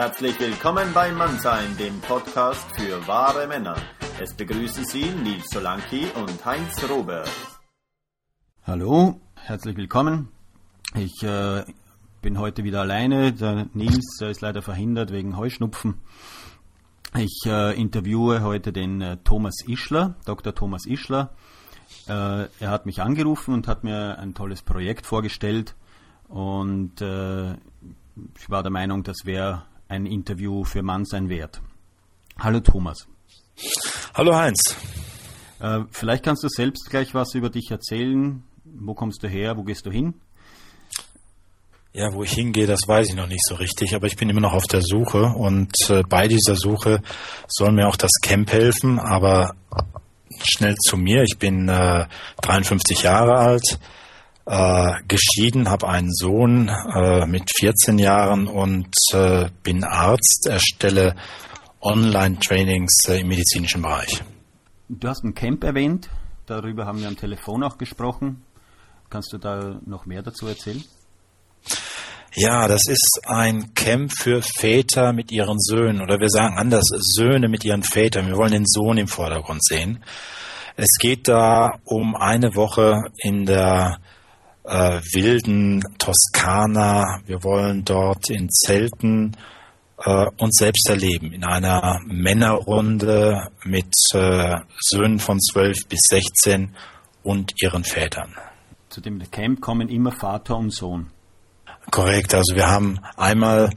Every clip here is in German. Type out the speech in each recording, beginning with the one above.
Herzlich willkommen bei Mannsein, dem Podcast für wahre Männer. Es begrüßen Sie Nils Solanki und Heinz Robert. Hallo, herzlich willkommen. Ich äh, bin heute wieder alleine. Der Nils der ist leider verhindert wegen Heuschnupfen. Ich äh, interviewe heute den äh, Thomas Ischler, Dr. Thomas Ischler. Äh, er hat mich angerufen und hat mir ein tolles Projekt vorgestellt und äh, ich war der Meinung, das wäre ein Interview für Mann sein wert. Hallo Thomas. Hallo Heinz. Äh, vielleicht kannst du selbst gleich was über dich erzählen. Wo kommst du her? Wo gehst du hin? Ja, wo ich hingehe, das weiß ich noch nicht so richtig, aber ich bin immer noch auf der Suche und äh, bei dieser Suche soll mir auch das Camp helfen, aber schnell zu mir. Ich bin äh, 53 Jahre alt, äh, geschieden, habe einen Sohn äh, mit 14 Jahren und äh, bin Arzt, erstelle Online-Trainings äh, im medizinischen Bereich. Du hast ein Camp erwähnt, darüber haben wir am Telefon auch gesprochen. Kannst du da noch mehr dazu erzählen? Ja, das ist ein Camp für Väter mit ihren Söhnen oder wir sagen anders, Söhne mit ihren Vätern. Wir wollen den Sohn im Vordergrund sehen. Es geht da um eine Woche in der äh, wilden Toskana. Wir wollen dort in Zelten äh, uns selbst erleben, in einer Männerrunde mit äh, Söhnen von 12 bis 16 und ihren Vätern. Zu dem Camp kommen immer Vater und Sohn. Korrekt, also wir haben einmal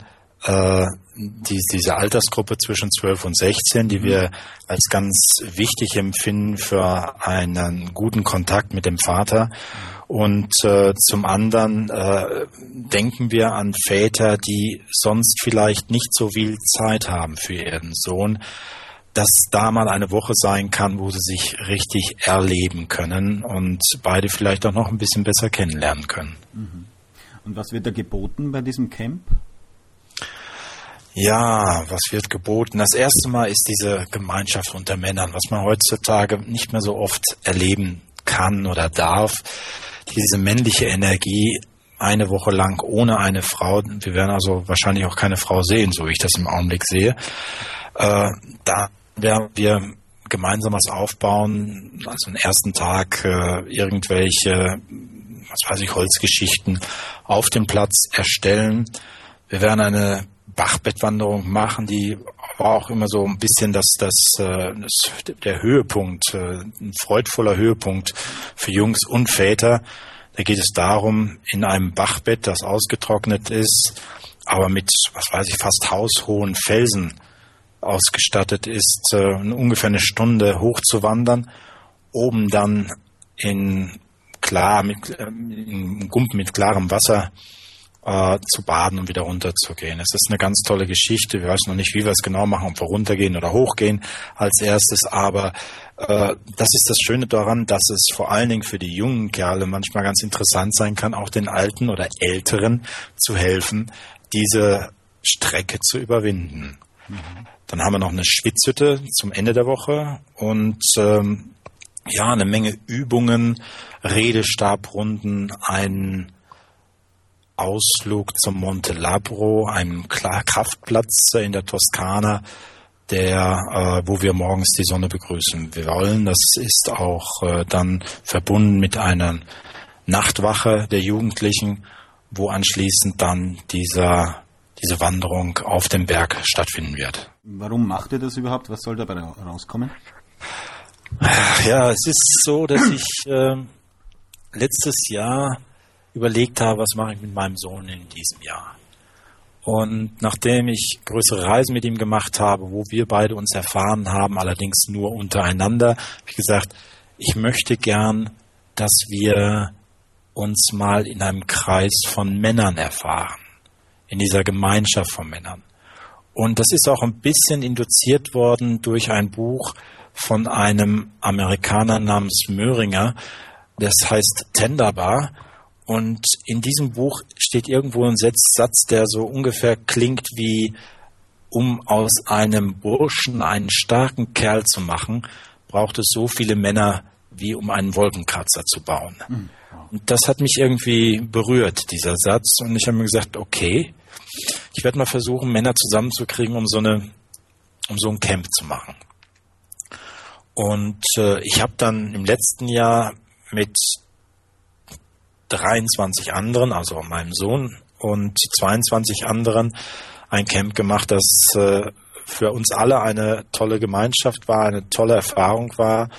äh, die, diese Altersgruppe zwischen 12 und 16, die wir als ganz wichtig empfinden für einen guten Kontakt mit dem Vater. Und äh, zum anderen äh, denken wir an Väter, die sonst vielleicht nicht so viel Zeit haben für ihren Sohn, dass da mal eine Woche sein kann, wo sie sich richtig erleben können und beide vielleicht auch noch ein bisschen besser kennenlernen können. Mhm. Und was wird da geboten bei diesem Camp? Ja, was wird geboten? Das erste Mal ist diese Gemeinschaft unter Männern, was man heutzutage nicht mehr so oft erleben kann oder darf. Diese männliche Energie eine Woche lang ohne eine Frau. Wir werden also wahrscheinlich auch keine Frau sehen, so wie ich das im Augenblick sehe. Äh, da werden wir gemeinsam was aufbauen. Also den ersten Tag äh, irgendwelche was weiß ich, Holzgeschichten auf dem Platz erstellen. Wir werden eine Bachbettwanderung machen, die war auch immer so ein bisschen das, das, äh, das der Höhepunkt, äh, ein freudvoller Höhepunkt für Jungs und Väter. Da geht es darum, in einem Bachbett, das ausgetrocknet ist, aber mit, was weiß ich, fast haushohen Felsen ausgestattet ist, äh, ungefähr eine Stunde hoch zu wandern, oben dann in klar, mit, im Gumpen mit klarem Wasser äh, zu baden und wieder runterzugehen. Es ist eine ganz tolle Geschichte. Wir wissen noch nicht, wie wir es genau machen, ob wir runtergehen oder hochgehen als erstes, aber äh, das ist das Schöne daran, dass es vor allen Dingen für die jungen Kerle manchmal ganz interessant sein kann, auch den Alten oder Älteren zu helfen, diese Strecke zu überwinden. Mhm. Dann haben wir noch eine Schwitzhütte zum Ende der Woche und ähm, ja, eine Menge Übungen, Redestabrunden, ein Ausflug zum Monte Labro, einem Kraftplatz in der Toskana, der, äh, wo wir morgens die Sonne begrüßen wollen. Das ist auch äh, dann verbunden mit einer Nachtwache der Jugendlichen, wo anschließend dann dieser, diese Wanderung auf dem Berg stattfinden wird. Warum macht ihr das überhaupt? Was soll dabei rauskommen? Ja, es ist so, dass ich äh, letztes Jahr überlegt habe, was mache ich mit meinem Sohn in diesem Jahr. Und nachdem ich größere Reisen mit ihm gemacht habe, wo wir beide uns erfahren haben, allerdings nur untereinander, habe ich gesagt, ich möchte gern, dass wir uns mal in einem Kreis von Männern erfahren, in dieser Gemeinschaft von Männern. Und das ist auch ein bisschen induziert worden durch ein Buch von einem Amerikaner namens Möhringer, das heißt Tenderbar. Und in diesem Buch steht irgendwo ein Satz, der so ungefähr klingt wie, um aus einem Burschen einen starken Kerl zu machen, braucht es so viele Männer wie um einen Wolkenkratzer zu bauen. Mhm. Und das hat mich irgendwie berührt, dieser Satz. Und ich habe mir gesagt, okay, ich werde mal versuchen, Männer zusammenzukriegen, um so eine, um so ein Camp zu machen. Und äh, ich habe dann im letzten Jahr mit 23 anderen, also meinem Sohn und 22 anderen, ein Camp gemacht, das äh, für uns alle eine tolle Gemeinschaft war, eine tolle Erfahrung war.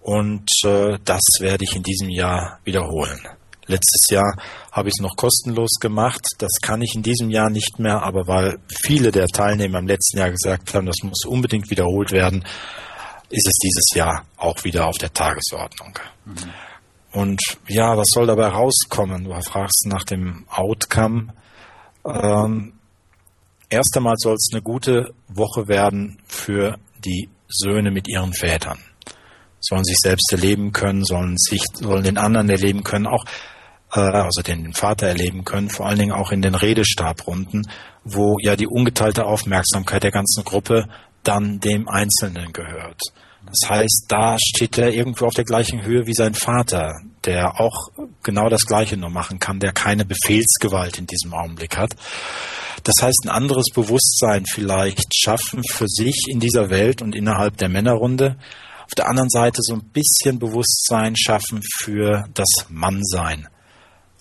Und äh, das werde ich in diesem Jahr wiederholen. Letztes Jahr habe ich es noch kostenlos gemacht. Das kann ich in diesem Jahr nicht mehr, aber weil viele der Teilnehmer im letzten Jahr gesagt haben, das muss unbedingt wiederholt werden, ist es dieses Jahr auch wieder auf der Tagesordnung. Mhm. Und ja, was soll dabei rauskommen? Du fragst nach dem Outcome. Ähm, erst einmal soll es eine gute Woche werden für die Söhne mit ihren Vätern. Sollen sich selbst erleben können, sollen sich, sollen den anderen erleben können, auch äh, also den Vater erleben können, vor allen Dingen auch in den Redestabrunden, wo ja die ungeteilte Aufmerksamkeit der ganzen Gruppe dann dem Einzelnen gehört. Das heißt, da steht er irgendwo auf der gleichen Höhe wie sein Vater, der auch genau das Gleiche nur machen kann, der keine Befehlsgewalt in diesem Augenblick hat. Das heißt, ein anderes Bewusstsein vielleicht schaffen für sich in dieser Welt und innerhalb der Männerrunde. Auf der anderen Seite so ein bisschen Bewusstsein schaffen für das Mannsein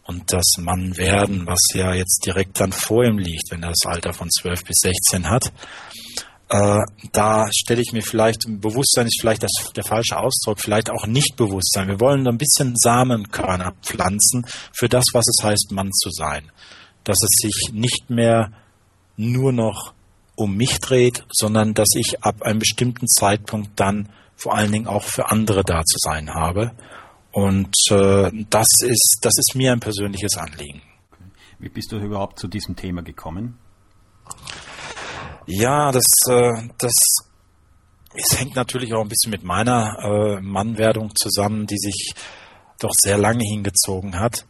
und das Mannwerden, was ja jetzt direkt dann vor ihm liegt, wenn er das Alter von 12 bis 16 hat. Äh, da stelle ich mir vielleicht, Bewusstsein ist vielleicht das, der falsche Ausdruck, vielleicht auch nicht Bewusstsein. Wir wollen ein bisschen Samenkörner pflanzen für das, was es heißt, Mann zu sein. Dass es sich nicht mehr nur noch um mich dreht, sondern dass ich ab einem bestimmten Zeitpunkt dann vor allen Dingen auch für andere da zu sein habe. Und äh, das ist, das ist mir ein persönliches Anliegen. Wie bist du überhaupt zu diesem Thema gekommen? Ja, das, äh, das es hängt natürlich auch ein bisschen mit meiner äh, Mannwerdung zusammen, die sich doch sehr lange hingezogen hat.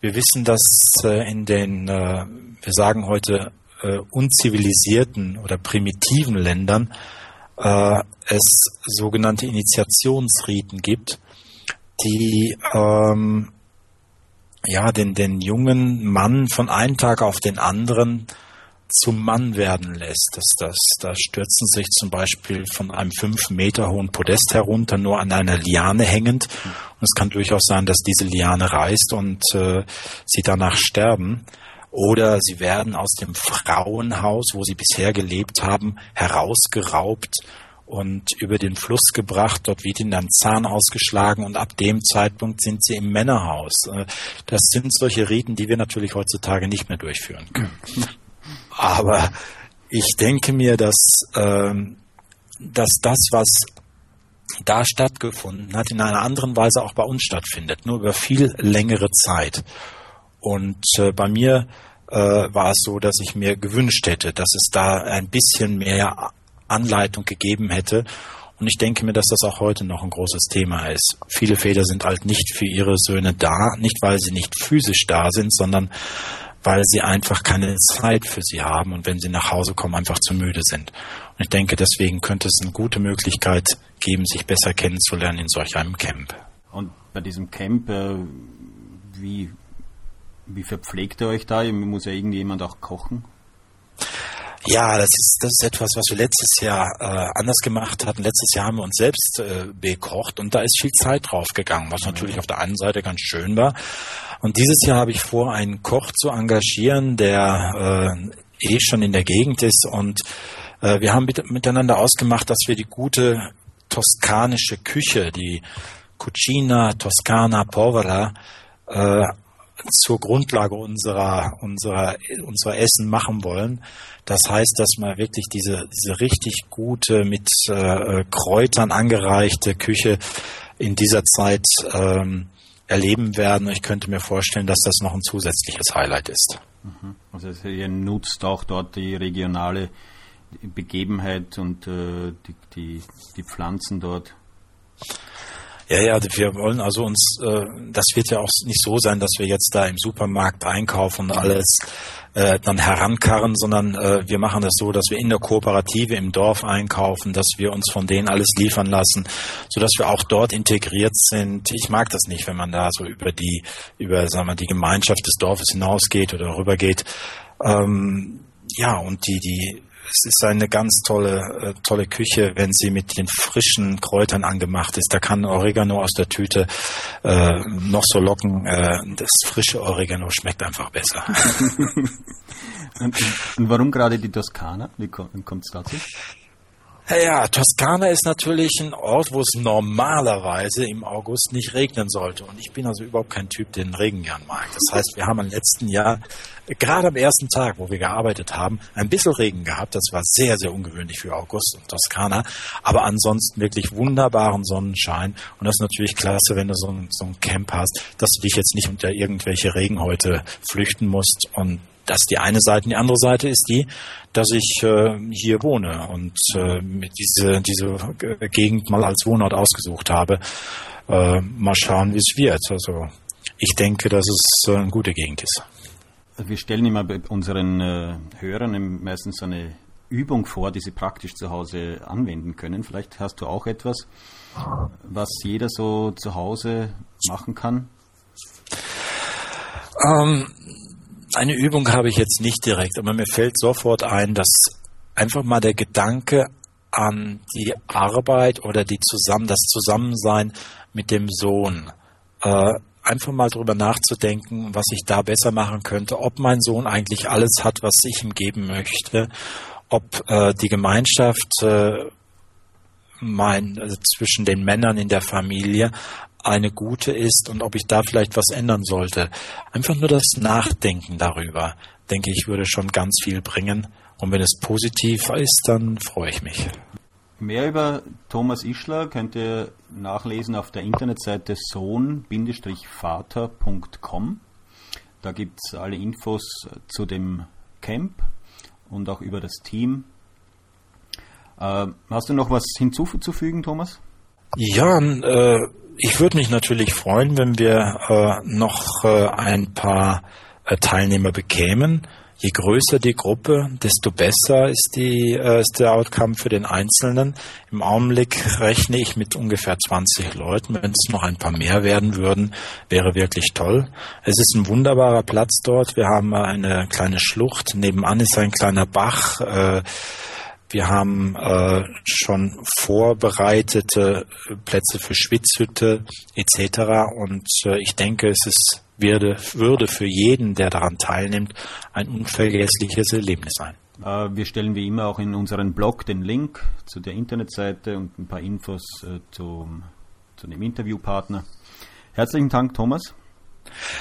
Wir wissen, dass äh, in den, äh, wir sagen heute, äh, unzivilisierten oder primitiven Ländern äh, es sogenannte Initiationsriten gibt, die ähm, ja den, den jungen Mann von einem Tag auf den anderen zum Mann werden lässt. Das, das, da stürzen sich zum Beispiel von einem fünf Meter hohen Podest herunter, nur an einer Liane hängend. Und es kann durchaus sein, dass diese Liane reißt und äh, sie danach sterben. Oder sie werden aus dem Frauenhaus, wo sie bisher gelebt haben, herausgeraubt und über den Fluss gebracht. Dort wird ihnen ein Zahn ausgeschlagen und ab dem Zeitpunkt sind sie im Männerhaus. Äh, das sind solche Riten, die wir natürlich heutzutage nicht mehr durchführen können. Aber ich denke mir, dass, ähm, dass das, was da stattgefunden hat, in einer anderen Weise auch bei uns stattfindet, nur über viel längere Zeit. Und äh, bei mir äh, war es so, dass ich mir gewünscht hätte, dass es da ein bisschen mehr Anleitung gegeben hätte. Und ich denke mir, dass das auch heute noch ein großes Thema ist. Viele Väter sind halt nicht für ihre Söhne da, nicht weil sie nicht physisch da sind, sondern weil sie einfach keine Zeit für sie haben und wenn sie nach Hause kommen, einfach zu müde sind. Und ich denke, deswegen könnte es eine gute Möglichkeit geben, sich besser kennenzulernen in solch einem Camp. Und bei diesem Camp, äh, wie, wie verpflegt ihr euch da? Muss ja irgendjemand auch kochen? Ja, das ist, das ist etwas, was wir letztes Jahr äh, anders gemacht hatten. Letztes Jahr haben wir uns selbst äh, bekocht und da ist viel Zeit drauf gegangen, was natürlich auf der einen Seite ganz schön war. Und dieses Jahr habe ich vor, einen Koch zu engagieren, der äh, eh schon in der Gegend ist und äh, wir haben mit, miteinander ausgemacht, dass wir die gute toskanische Küche, die Cucina Toscana Povera, äh, zur Grundlage unserer, unserer, unserer Essen machen wollen. Das heißt, dass man wirklich diese, diese richtig gute, mit äh, Kräutern angereichte Küche in dieser Zeit ähm, erleben werden. Ich könnte mir vorstellen, dass das noch ein zusätzliches Highlight ist. Mhm. Also ihr nutzt auch dort die regionale Begebenheit und äh, die, die, die Pflanzen dort. Ja, ja, wir wollen also uns, äh, das wird ja auch nicht so sein, dass wir jetzt da im Supermarkt einkaufen und alles äh, dann herankarren, sondern äh, wir machen das so, dass wir in der Kooperative im Dorf einkaufen, dass wir uns von denen alles liefern lassen, so dass wir auch dort integriert sind. Ich mag das nicht, wenn man da so über die über sagen wir die Gemeinschaft des Dorfes hinausgeht oder rübergeht. Ähm, ja, und die die es ist eine ganz tolle, äh, tolle Küche, wenn sie mit den frischen Kräutern angemacht ist. Da kann Oregano aus der Tüte äh, noch so locken. Äh, das frische Oregano schmeckt einfach besser. und, und, warum gerade die Toskana? Wie kommt es dazu? Ja, Toskana ist natürlich ein Ort, wo es normalerweise im August nicht regnen sollte. Und ich bin also überhaupt kein Typ, der den Regen gern mag. Das heißt, wir haben im letzten Jahr, gerade am ersten Tag, wo wir gearbeitet haben, ein bisschen Regen gehabt. Das war sehr, sehr ungewöhnlich für August und Toskana. Aber ansonsten wirklich wunderbaren Sonnenschein. Und das ist natürlich klasse, wenn du so ein, so ein Camp hast, dass du dich jetzt nicht unter irgendwelche Regenhäute flüchten musst. Und das ist die eine Seite. Die andere Seite ist die, dass ich äh, hier wohne und äh, diese, diese Gegend mal als Wohnort ausgesucht habe. Äh, mal schauen, wie es wird. Also ich denke, dass es äh, eine gute Gegend ist. Wir stellen immer bei unseren äh, Hörern meistens so eine Übung vor, die sie praktisch zu Hause anwenden können. Vielleicht hast du auch etwas, was jeder so zu Hause machen kann. Ähm, eine Übung habe ich jetzt nicht direkt, aber mir fällt sofort ein, dass einfach mal der Gedanke an die Arbeit oder die zusammen, das Zusammensein mit dem Sohn, äh, einfach mal drüber nachzudenken, was ich da besser machen könnte, ob mein Sohn eigentlich alles hat, was ich ihm geben möchte, ob äh, die Gemeinschaft äh, mein, also zwischen den Männern in der Familie eine gute ist und ob ich da vielleicht was ändern sollte. Einfach nur das Nachdenken darüber, denke ich, würde schon ganz viel bringen. Und wenn es positiv ist, dann freue ich mich. Mehr über Thomas Ischler könnt ihr nachlesen auf der Internetseite sohn-vater.com. Da gibt es alle Infos zu dem Camp und auch über das Team. Äh, hast du noch was hinzuzufügen, Thomas? Ja, äh, ich würde mich natürlich freuen, wenn wir äh, noch äh, ein paar äh, Teilnehmer bekämen. Je größer die Gruppe, desto besser ist, die, äh, ist der Outcome für den Einzelnen. Im Augenblick rechne ich mit ungefähr 20 Leuten. Wenn es noch ein paar mehr werden würden, wäre wirklich toll. Es ist ein wunderbarer Platz dort. Wir haben eine kleine Schlucht. Nebenan ist ein kleiner Bach. Wir haben äh, schon vorbereitete Plätze für Schwitzhütte etc. Und äh, ich denke, es ist, würde, würde für jeden, der daran teilnimmt, ein unvergessliches Erlebnis sein. Äh, wir stellen wie immer auch in unseren Blog den Link zu der Internetseite und ein paar Infos äh, zum, zu dem Interviewpartner. Herzlichen Dank, Thomas.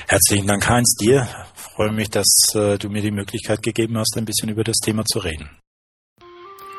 Herzlichen Dank, Heinz, dir. Ich freue mich, dass äh, du mir die Möglichkeit gegeben hast, ein bisschen über das Thema zu reden.